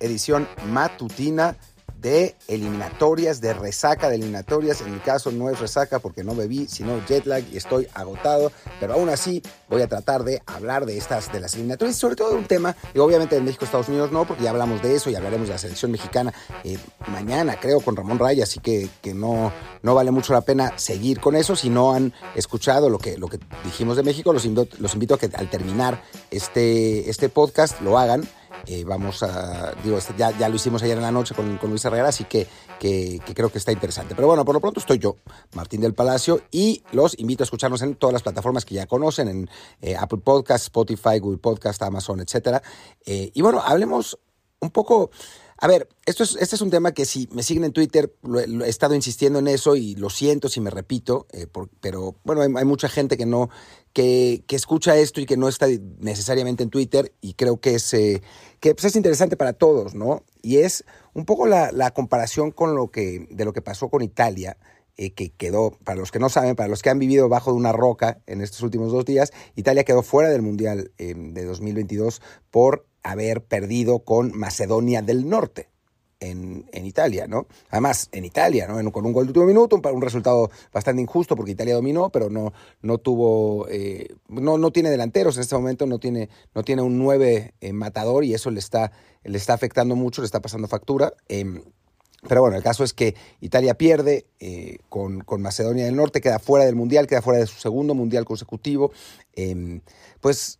Edición matutina de eliminatorias, de resaca de eliminatorias. En mi caso no es resaca porque no bebí, sino jet lag y estoy agotado. Pero aún así voy a tratar de hablar de estas, de las eliminatorias, sobre todo de un tema, y obviamente de México, Estados Unidos no, porque ya hablamos de eso y hablaremos de la selección mexicana eh, mañana, creo, con Ramón Raya, así que, que no, no vale mucho la pena seguir con eso. Si no han escuchado lo que, lo que dijimos de México, los invito, los invito a que al terminar este, este podcast lo hagan eh, vamos a, digo, este, ya, ya, lo hicimos ayer en la noche con, Luis Herrera, así que, que, creo que está interesante. Pero bueno, por lo pronto estoy yo, Martín del Palacio, y los invito a escucharnos en todas las plataformas que ya conocen, en eh, Apple Podcast, Spotify, Google Podcast, Amazon, etc. Eh, y bueno, hablemos un poco... A ver, esto es, este es un tema que si me siguen en Twitter, he estado insistiendo en eso y lo siento si me repito, pero bueno, hay, mucha gente que no, que, escucha esto y que no está necesariamente en Twitter y creo que es, eh, que pues, es interesante para todos, ¿no? Y es un poco la, comparación con lo que, de lo que pasó con Italia, eh, que quedó, para los que no saben, para los que han vivido bajo de una roca en estos últimos dos días, Italia quedó fuera del Mundial eh, de 2022 por haber perdido con Macedonia del Norte en, Italia, ¿no? Además, en Italia, ¿no? con un gol de último minuto, un, un resultado bastante injusto porque Italia dominó, pero no, no tuvo, eh, no, no tiene delanteros en este momento, no tiene, no tiene un 9 eh, matador y eso le está, le está afectando mucho, le está pasando factura. Em, pero bueno, el caso es que Italia pierde eh, con, con, Macedonia del Norte, queda fuera del Mundial, queda fuera de su segundo Mundial consecutivo. Em, pues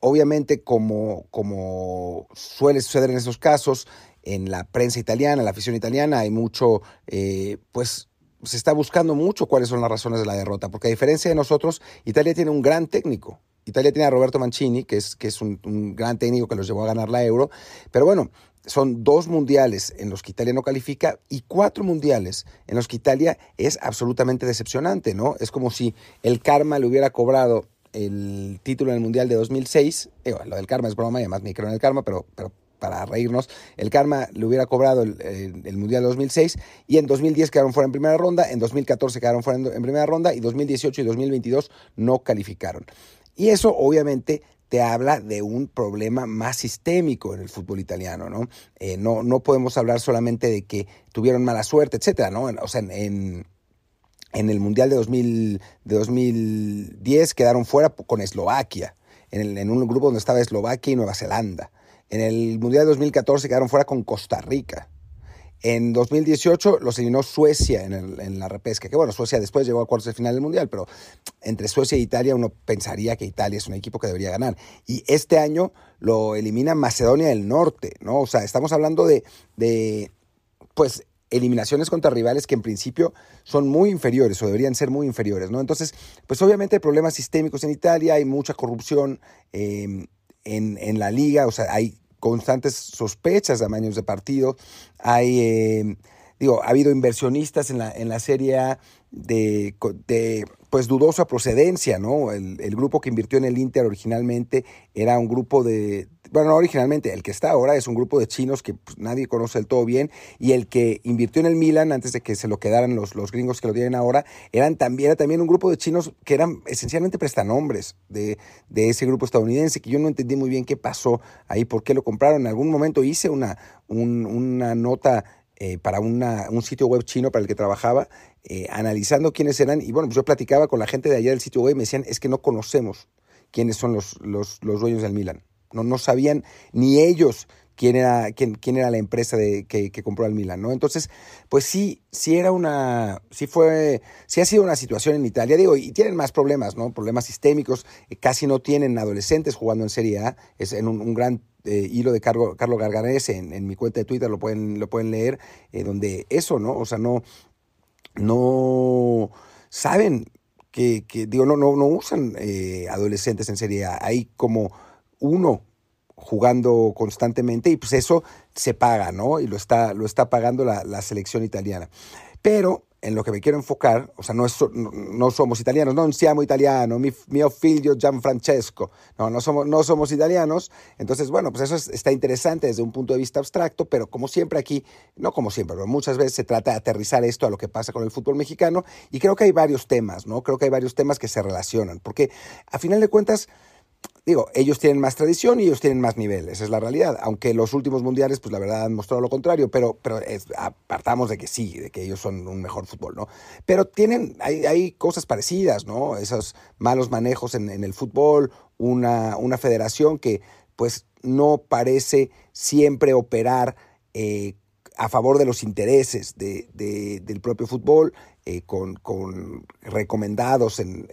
obviamente, como, como suele suceder en esos casos, en la prensa italiana, la afición italiana, hay mucho, eh, pues se está buscando mucho cuáles son las razones de la derrota, porque a diferencia de nosotros, Italia tiene un gran técnico. Italia tiene a Roberto Mancini, que es, que es un, gran técnico que los llevó a ganar la Euro, pero bueno, son dos mundiales en los que Italia no califica y cuatro mundiales en los que Italia es absolutamente decepcionante, ¿no? Es como si el karma le hubiera cobrado el título en el Mundial de 2006, lo del karma es broma, y además me creo en el karma, pero, pero para reírnos, el Karma le hubiera cobrado el, Mundial 2006 y en 2010 quedaron fuera en primera ronda, en 2014 quedaron fuera en, primera ronda y 2018 y 2022 no calificaron. Y eso obviamente te habla de un problema más sistémico en el fútbol italiano, ¿no? Eh, no, no podemos hablar solamente de que tuvieron mala suerte, etcétera, ¿no? O sea, en el Mundial de, 2000, de 2010 quedaron fuera con Eslovaquia, en, en un grupo donde estaba Eslovaquia y Nueva Zelanda. En el Mundial de 2014 quedaron fuera con Costa Rica. En 2018 los eliminó Suecia en, la repesca, que bueno, Suecia después llegó a cuartos de final del Mundial, pero entre Suecia e Italia uno pensaría que Italia es un equipo que debería ganar. Y este año lo elimina Macedonia del Norte, ¿no? O sea, estamos hablando de, de pues, eliminaciones contra rivales que en principio son muy inferiores o deberían ser muy inferiores, ¿no? Entonces, pues obviamente hay problemas sistémicos en Italia, hay mucha corrupción, eh, en, la liga, o sea, hay constantes sospechas de amaños de partido, hay, eh, digo, ha habido inversionistas en la, en la Serie de, de pues dudosa procedencia, ¿no? El, grupo que invirtió en el Inter originalmente era un grupo de, bueno, no originalmente, el que está ahora es un grupo de chinos que pues, nadie conoce del todo bien, y el que invirtió en el Milan antes de que se lo quedaran los, los gringos que lo tienen ahora, eran también, era también un grupo de chinos que eran esencialmente prestanombres de, de ese grupo estadounidense, que yo no entendí muy bien qué pasó ahí, por qué lo compraron. En algún momento hice una, una nota eh, para una, un sitio web chino para el que trabajaba, eh, analizando quiénes eran. Y bueno, pues yo platicaba con la gente de allá del sitio web y me decían, es que no conocemos quiénes son los, los, los dueños del Milan. No, no sabían ni ellos quién era, quién, quién era la empresa de, que, que, compró al Milan, ¿no? Entonces, pues sí, sí era una, sí fue, sí ha sido una situación en Italia, digo, y tienen más problemas, ¿no? Problemas sistémicos, eh, casi no tienen adolescentes jugando en Serie A, es en un, gran eh, hilo de Carlos Carlo Garganese en, en, mi cuenta de Twitter, lo pueden, lo pueden leer, eh, donde eso, ¿no? O sea, no, no saben que, que digo, no, no, no usan adolescentes en Serie A, hay como uno jugando constantemente y pues eso se paga, ¿no? Y lo está, lo está pagando la, selección italiana. Pero en lo que me quiero enfocar, o sea, no, es, no, somos italianos, no siamo italiano, mi, mio figlio Gianfrancesco, no, no somos, no somos italianos, entonces, bueno, pues eso está interesante desde un punto de vista abstracto, pero como siempre aquí, no como siempre, pero muchas veces se trata de aterrizar esto a lo que pasa con el fútbol mexicano, y creo que hay varios temas, ¿no? Creo que hay varios temas que se relacionan, porque a final de cuentas, digo, ellos tienen más tradición y ellos tienen más nivel, esa es la realidad. Aunque los últimos mundiales, pues la verdad han mostrado lo contrario, pero, pero apartamos de que sí, de que ellos son un mejor fútbol, ¿no? Pero tienen, hay, hay cosas parecidas, ¿no? Esos malos manejos en, el fútbol, una, una federación que pues no parece siempre operar eh, a favor de los intereses de, del propio fútbol, eh, con, con, recomendados en,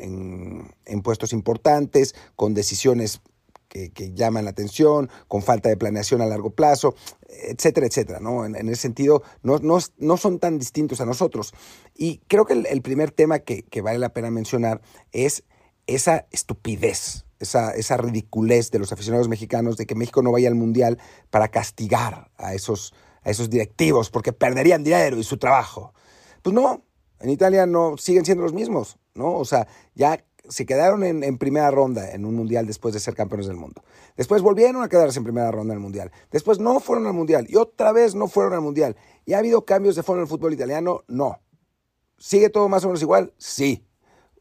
en, puestos importantes, con decisiones que, llaman la atención, con falta de planeación a largo plazo, etcétera, etcétera. ¿no? En, ese sentido, no, no, no, son tan distintos a nosotros. Y creo que el, primer tema que, que, vale la pena mencionar es esa estupidez, esa, esa ridiculez de los aficionados mexicanos de que México no vaya al Mundial para castigar a esos, a esos directivos porque perderían dinero y su trabajo. Pues no, en Italia no siguen siendo los mismos, ¿no? O sea, ya se quedaron en, primera ronda en un mundial después de ser campeones del mundo. Después volvieron a quedarse en primera ronda en el mundial. Después no fueron al mundial y otra vez no fueron al mundial. ¿Y ha habido cambios de fondo en el fútbol italiano? No. ¿Sigue todo más o menos igual? Sí.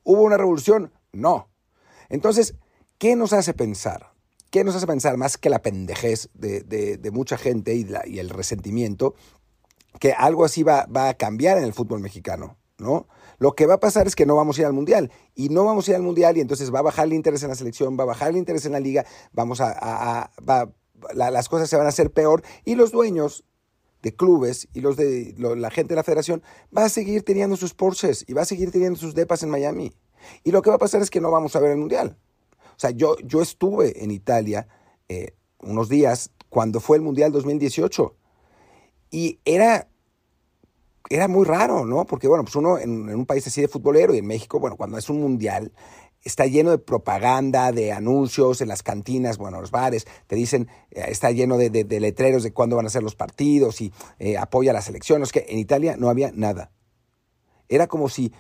¿Hubo una revolución? No. Entonces, ¿qué nos hace pensar? ¿Qué nos hace pensar más que la pendejez de, mucha gente y, el resentimiento? Que algo así va a cambiar en el fútbol mexicano, ¿no? Lo que va a pasar es que no vamos a ir al Mundial. Y no vamos a ir al Mundial y entonces va a bajar el interés en la selección, va a bajar el interés en la liga, vamos a... las cosas se van a hacer peor y los dueños de clubes y los de la gente de la federación va a seguir teniendo sus Porsches y va a seguir teniendo sus depas en Miami. Y lo que va a pasar es que no vamos a ver el Mundial. O sea, yo, yo estuve en Italia eh, unos días cuando fue el Mundial 2018 y era, era muy raro, ¿no? Porque, bueno, pues uno en, un país así de futbolero y en México, bueno, cuando es un Mundial, está lleno de propaganda, de anuncios en las cantinas, bueno, los bares, te dicen, eh, está lleno de, letreros de cuándo van a ser los partidos y eh, apoya a la selección. Que en Italia no había nada. Era como si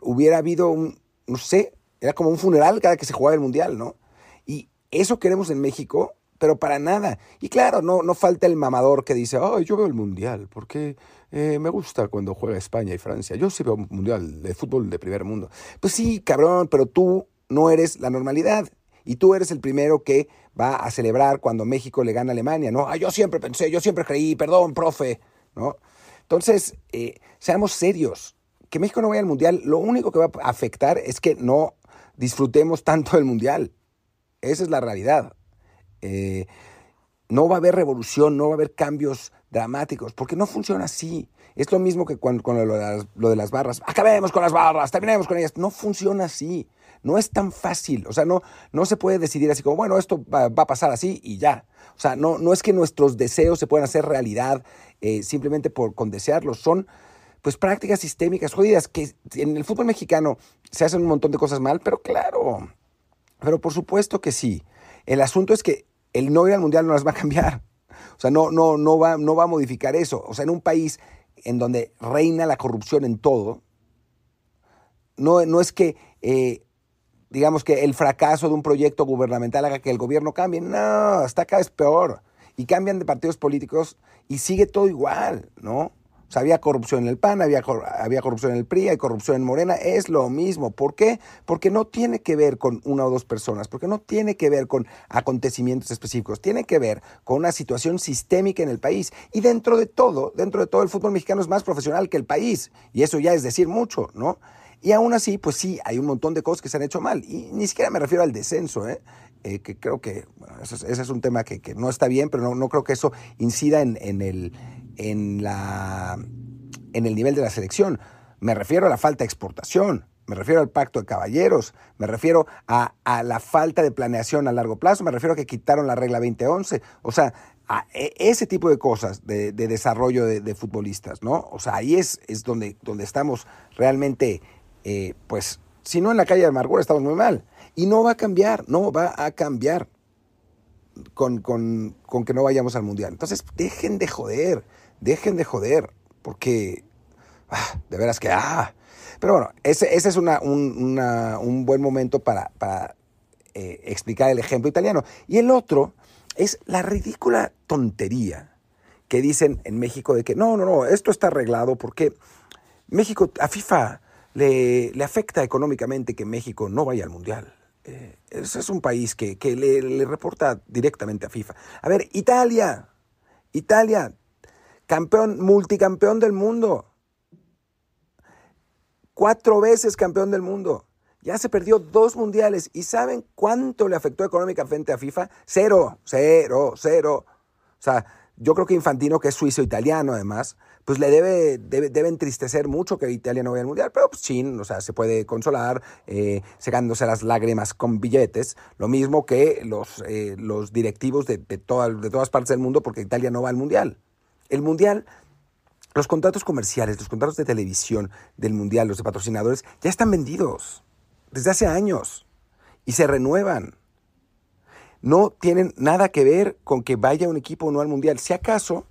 hubiera habido un, no sé, era como un funeral cada que se jugaba el Mundial, ¿no? Y eso queremos en México, pero para nada. Y claro, no, no falta el mamador que dice, ay, yo veo el Mundial, porque eh, me gusta cuando juega España y Francia. Yo sí Mundial de fútbol de primer mundo. Pues sí, cabrón, pero tú no eres la normalidad. Y tú eres el primero que va a celebrar cuando México le gana a Alemania, ¿no? Ah, yo siempre pensé, yo siempre creí, perdón, profe, ¿no? Entonces, eh, seamos serios. Que México no vaya al Mundial, lo único que va a afectar es que no disfrutemos tanto del Mundial. Esa es la realidad. Eh, no va a haber revolución, no va a haber cambios dramáticos, porque no funciona así. Es lo mismo que con, lo, de las, barras. Acabemos con las barras, terminemos con ellas. No funciona así. No es tan fácil. O sea, no, no se puede decidir así como, bueno, esto va, a pasar así y ya. O sea, no, no es que nuestros deseos se puedan hacer realidad eh, simplemente por con desearlos. Son pues prácticas sistémicas jodidas, que en el fútbol mexicano se hacen un montón de cosas mal, pero claro, pero por supuesto que sí. El asunto es que el no ir al mundial no las va a cambiar. O sea, no, no, no, va, no va a modificar eso. O sea, en un país en donde reina la corrupción en todo, no, no es que, eh, digamos que el fracaso de un proyecto gubernamental haga que el gobierno cambie. No, hasta cada vez peor. Y cambian de partidos políticos y sigue todo igual, ¿no? Había corrupción en el PAN, había, había corrupción en el PRI, hay corrupción en Morena, es lo mismo. ¿Por qué? Porque no tiene que ver con una o dos personas, porque no tiene que ver con acontecimientos específicos, tiene que ver con una situación sistémica en el país. Y dentro de todo, dentro de todo, el fútbol mexicano es más profesional que el país. Y eso ya es decir mucho, ¿no? Y aún así, pues sí, hay un montón de cosas que se han hecho mal. Y ni siquiera me refiero al descenso, ¿eh? Eh que creo que ese, es, un tema que, no está bien, pero no, no creo que eso incida en, en el en, la, en el nivel de la selección. Me refiero a la falta de exportación, me refiero al pacto de caballeros, me refiero a, la falta de planeación a largo plazo, me refiero a que quitaron la regla 2011, o sea, a e, ese tipo de cosas de, desarrollo de, futbolistas, ¿no? O sea, ahí es, es donde, donde estamos realmente, eh, pues, si no en la calle de amargura estamos muy mal. Y no va a cambiar, no va a cambiar con, con, con que no vayamos al Mundial. Entonces, dejen de joder dejen de joder, porque ah, de veras que... Ah. Pero bueno, ese, ese es una, un, un, buen momento para, para eh, explicar el ejemplo italiano. Y el otro es la ridícula tontería que dicen en México de que no, no, no, esto está arreglado porque México, a FIFA le, le afecta económicamente que México no vaya al Mundial. Eh, ese es un país que, le, le, reporta directamente a FIFA. A ver, Italia, Italia, campeón, multicampeón del mundo. Cuatro veces campeón del mundo. Ya se perdió dos mundiales. ¿Y saben cuánto le afectó económicamente a FIFA? Cero, cero, cero. O sea, yo creo que Infantino, que es suizo-italiano además, pues le debe, debe, entristecer mucho que Italia no vaya al Mundial, pero pues chin, o sea, se puede consolar eh, secándose las lágrimas con billetes, lo mismo que los, eh, los directivos de, de, de todas partes del mundo porque Italia no va al Mundial. El Mundial los contratos comerciales, los contratos de televisión del Mundial, los de patrocinadores, ya están vendidos desde hace años y se renuevan. No tienen nada que ver con que vaya un equipo o no al mundial. Si acaso,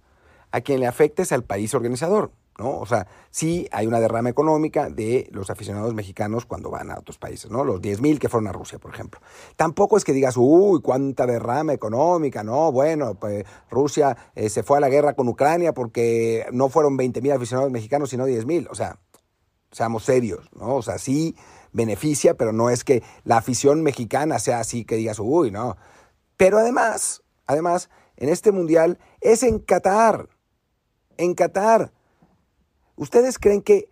a quien le afecte es al país organizador. ¿no? O sea, sí hay una derrama económica de los aficionados mexicanos cuando van a otros países, ¿no? Los 10.000 que fueron a Rusia, por ejemplo. Tampoco es que digas, uy, cuánta derrama económica, no, bueno, pues Rusia eh, se fue a la guerra con Ucrania porque no fueron 20.000 aficionados mexicanos, sino 10.000. O sea, seamos serios, ¿no? O sea, sí beneficia, pero no es que la afición mexicana sea así que digas, uy, no. Pero además, además, en este mundial es en Qatar. En Qatar. ¿Ustedes creen que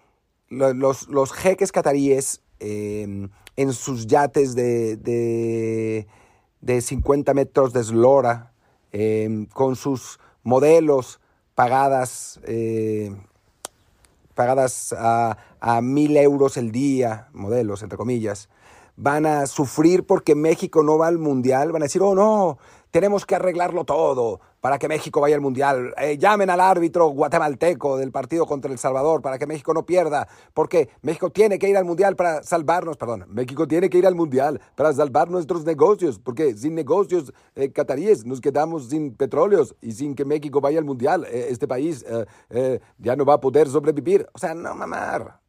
los, jeques cataríes em, en sus yates de, de, de 50 metros de eslora, em, con sus modelos pagadas eh, pagadas a, a mil euros el día, modelos, entre comillas, van a sufrir porque México no va al Mundial, van a decir, oh no, tenemos que arreglarlo todo para que México vaya al Mundial. Eh, llamen al árbitro guatemalteco del partido contra El Salvador para que México no pierda, porque México tiene que ir al Mundial para salvarnos, perdón, México tiene que ir al Mundial para salvar nuestros negocios, porque sin negocios eh, cataríes nos quedamos sin petróleos y sin que México vaya al Mundial, eh, este país ya no va a poder sobrevivir. O sea, no mamar,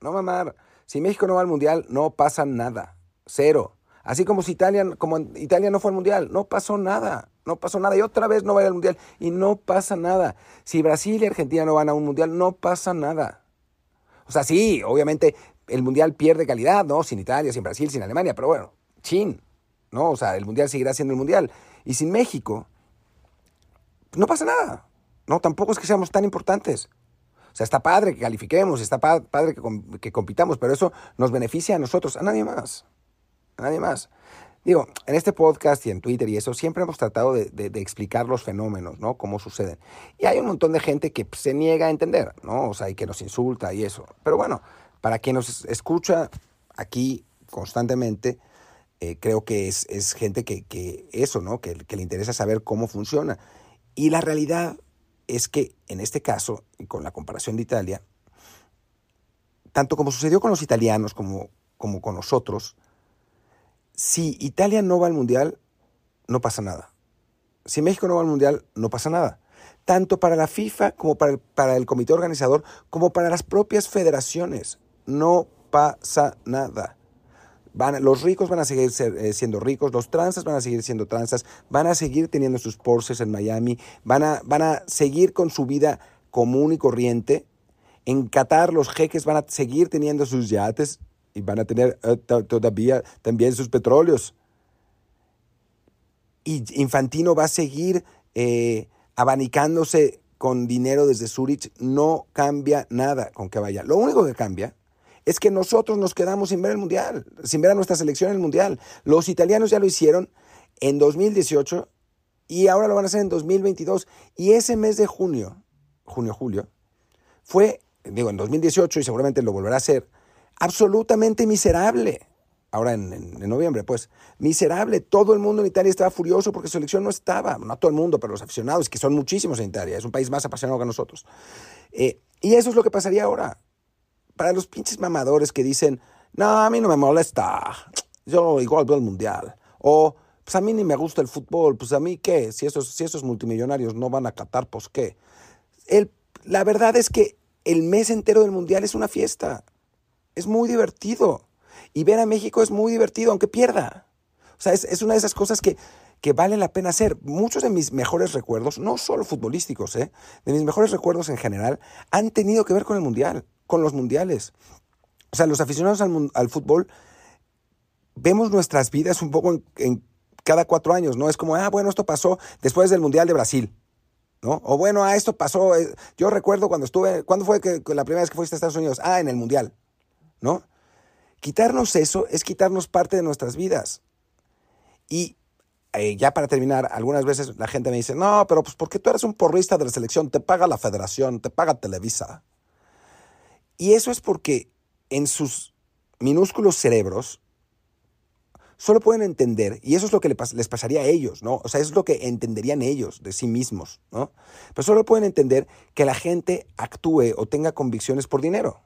no mamar. Si México no va al Mundial, no pasa nada, cero. Así como si Italia, como Italia no fue al Mundial, no pasó nada, no pasó nada. Y otra vez no va al Mundial y no pasa nada. Si Brasil y Argentina no van a un Mundial, no pasa nada. O sea, sí, obviamente el Mundial pierde calidad, ¿no? Sin Italia, sin Brasil, sin Alemania, pero bueno, chin, ¿no? O sea, el Mundial seguirá siendo el Mundial. Y sin México, no pasa nada, ¿no? Tampoco es que seamos tan importantes. O sea, está padre que califiquemos, está padre que, que compitamos, pero eso nos beneficia a nosotros, a nadie más nadie más. Digo, en este podcast y en Twitter y eso, siempre hemos tratado de, explicar los fenómenos, ¿no? Cómo suceden. Y hay un montón de gente que se niega a entender, ¿no? O sea, y que nos insulta y eso. Pero bueno, para quien nos escucha aquí constantemente, eh, creo que es, gente que, eso, ¿no? Que, le interesa saber cómo funciona. Y la realidad es que en este caso, y con la comparación de Italia, tanto como sucedió con los italianos como, como con nosotros, si Italia no va al Mundial, no pasa nada. Si México no va al Mundial, no pasa nada. Tanto para la FIFA como para el, comité organizador, como para las propias federaciones. No pasa nada. Van, los ricos van a seguir eh, siendo ricos, los tranzas van a seguir siendo tranzas, van a seguir teniendo sus Porsches en Miami, van a, van a seguir con su vida común y corriente. En Qatar los jeques van a seguir teniendo sus yates y van a tener eh, todavía también sus petróleos. Y Infantino va a seguir eh, abanicándose con dinero desde Zurich. No cambia nada con que vaya. Lo único que cambia es que nosotros nos quedamos sin ver el Mundial, sin ver a nuestra selección en el Mundial. Los italianos ya lo hicieron en 2018 y ahora lo van a hacer en 2022. Y ese mes de junio, junio-julio, fue, digo, en 2018 y seguramente lo volverá a hacer, absolutamente miserable. Ahora en, noviembre, pues, miserable. Todo el mundo en Italia estaba furioso porque su selección no estaba. No todo el mundo, pero los aficionados, que son muchísimos en Italia. Es un país más apasionado que nosotros. Eh, y eso es lo que pasaría ahora. Para los pinches mamadores que dicen, no, a mí no me molesta. Yo igual veo el mundial. O, pues a mí ni me gusta el fútbol. Pues a mí qué. Si esos, si esos multimillonarios no van a Qatar, pues qué. El, la verdad es que el mes entero del mundial es una fiesta. Es muy divertido. Y ver a México es muy divertido, aunque pierda. O sea, es, una de esas cosas que, que vale la pena hacer. Muchos de mis mejores recuerdos, no solo futbolísticos, ¿eh? de mis mejores recuerdos en general, han tenido que ver con el Mundial, con los Mundiales. O sea, los aficionados al, al fútbol vemos nuestras vidas un poco en, cada cuatro años, ¿no? Es como, ah, bueno, esto pasó después del Mundial de Brasil, ¿no? O bueno, ah, esto pasó, eh, yo recuerdo cuando estuve, ¿cuándo fue que, la primera vez que fuiste a Estados Unidos? Ah, en el Mundial, ¿no? Quitarnos eso es quitarnos parte de nuestras vidas. Y eh, ya para terminar, algunas veces la gente me dice, no, pero pues porque tú eres un porrista de la selección, te paga la federación, te paga Televisa. Y eso es porque en sus minúsculos cerebros solo pueden entender, y eso es lo que les pasaría a ellos, ¿no? O sea, es lo que entenderían ellos de sí mismos, ¿no? Pero solo pueden entender que la gente actúe o tenga convicciones por dinero.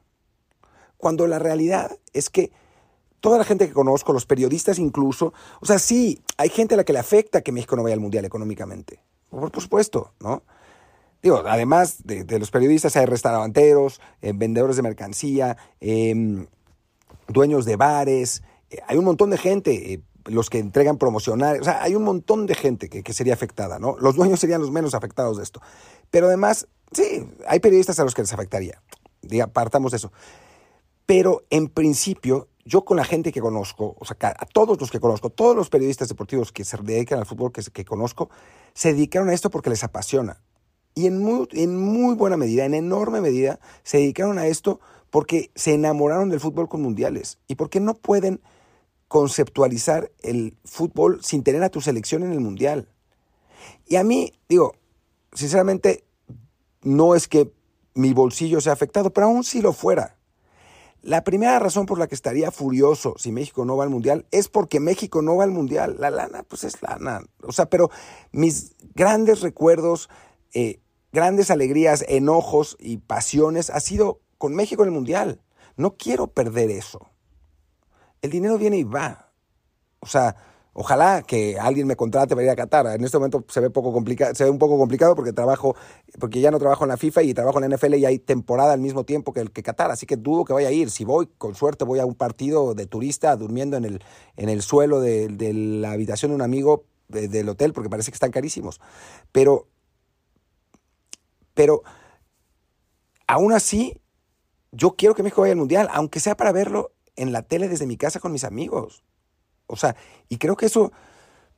Cuando la realidad es que toda la gente que conozco, los periodistas incluso, o sea, sí, hay gente a la que le afecta que México no vaya al Mundial económicamente. Por, supuesto, ¿no? Digo, además de, los periodistas hay restauranteros, eh, vendedores de mercancía, em, dueños de bares, eh, hay un montón de gente, eh, los que entregan promocionales, o sea, hay un montón de gente que, sería afectada, ¿no? Los dueños serían los menos afectados de esto. Pero además, sí, hay periodistas a los que les afectaría. Diga, partamos de eso. Pero en principio, yo con la gente que conozco, o sea, a todos los que conozco, todos los periodistas deportivos que se dedican al fútbol que, conozco, se dedicaron a esto porque les apasiona. Y en muy, en muy buena medida, en enorme medida, se dedicaron a esto porque se enamoraron del fútbol con mundiales y porque no pueden conceptualizar el fútbol sin tener a tu selección en el mundial. Y a mí, digo, sinceramente, no es que mi bolsillo sea afectado, pero aún si lo fuera. La primera razón por la que estaría furioso si México no va al mundial es porque México no va al mundial. La lana, pues es lana. O sea, pero mis grandes recuerdos, eh, grandes alegrías, enojos y pasiones ha sido con México en el mundial. No quiero perder eso el dinero viene y va. O sea, ojalá que alguien me contrate para ir a Qatar. En este momento se ve, poco se ve un poco complicado porque trabajo, porque ya no trabajo en la FIFA y trabajo en la NFL y hay temporada al mismo tiempo que el que Qatar, así que dudo que vaya a ir. Si voy, con suerte voy a un partido de turista durmiendo en el, en el suelo de, la habitación de un amigo del hotel porque parece que están carísimos. Pero, pero, aún así, yo quiero que México vaya al Mundial, aunque sea para verlo en la tele desde mi casa con mis amigos. O sea, y creo que eso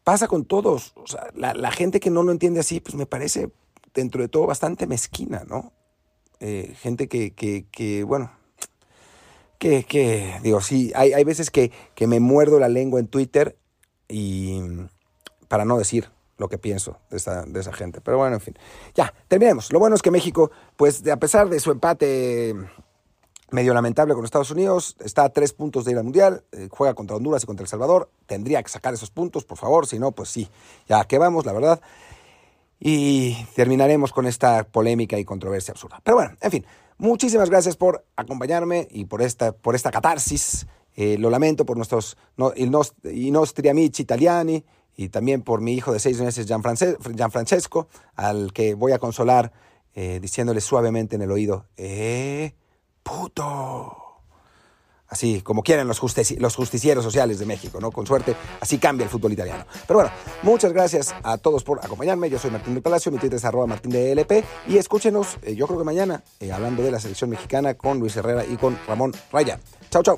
pasa con todos. O sea, la, gente que no lo entiende así, pues me parece dentro de todo bastante mezquina, ¿no? Eh, gente que, que, que, bueno, que, que, digo, sí, hay, hay veces que, que me muerdo la lengua en Twitter y para no decir lo que pienso de esa, de esa gente. Pero bueno, en fin. Ya, terminemos. Lo bueno es que México, pues a pesar de su empate medio lamentable con Estados Unidos, está a tres puntos de ir al Mundial, eh, juega contra Honduras y contra El Salvador, tendría que sacar esos puntos, por favor, si no, pues sí, ya que vamos, la verdad. Y terminaremos con esta polémica y controversia absurda. Pero bueno, en fin, muchísimas gracias por acompañarme y por esta, por esta catarsis. Eh, lo lamento por nuestros no, i nostri amici italiani y también por mi hijo de seis meses, Gianfrancesco, al que voy a consolar eh, diciéndole suavemente en el oído, eh, puto. Así como quieren los, justicieros sociales de México, ¿no? Con suerte, así cambia el fútbol italiano. Pero bueno, muchas gracias a todos por acompañarme. Yo soy Martín del Palacio, mi Twitter es arroba martín de LP. Y escúchenos, eh, yo creo que mañana, eh, hablando de la selección mexicana con Luis Herrera y con Ramón Raya. Chao, chao.